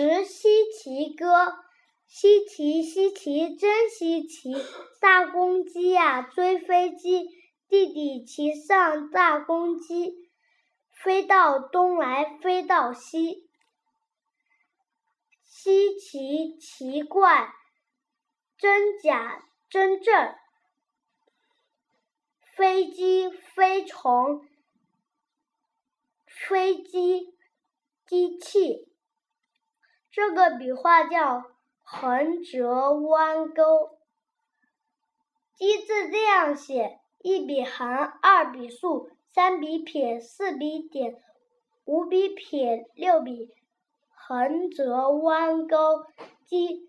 十稀奇歌，稀奇稀奇真稀奇，大公鸡呀追飞机，弟弟骑上大公鸡，飞到东来飞到西。稀奇奇怪，真假真正，飞机飞虫，飞机机器。这个笔画叫横折弯钩。鸡字这样写：一笔横，二笔竖，三笔撇，四笔点，五笔撇，六笔。横折弯钩，鸡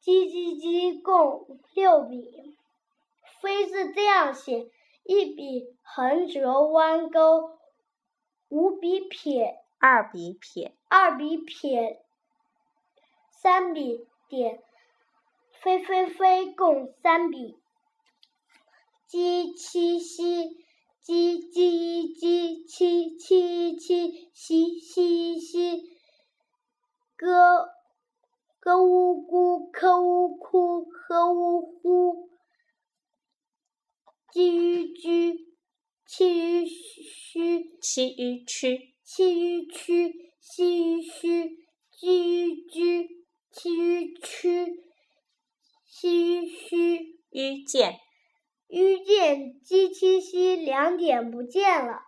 鸡鸡鸡，共六笔。飞字这样写：一笔横折弯钩，五笔撇，二笔撇，二笔撇，三笔点，飞飞飞，共三笔。鸡七西，叽叽叽，七七七，西西西。咯咯呜咕，咯呜哭，呵呜呼。鸡吁居，气吁吁，气吁吁，气吁吁，气吁吁，气吁居，气吁吁，气吁吁。遇见，遇见，鸡七夕两点不见了。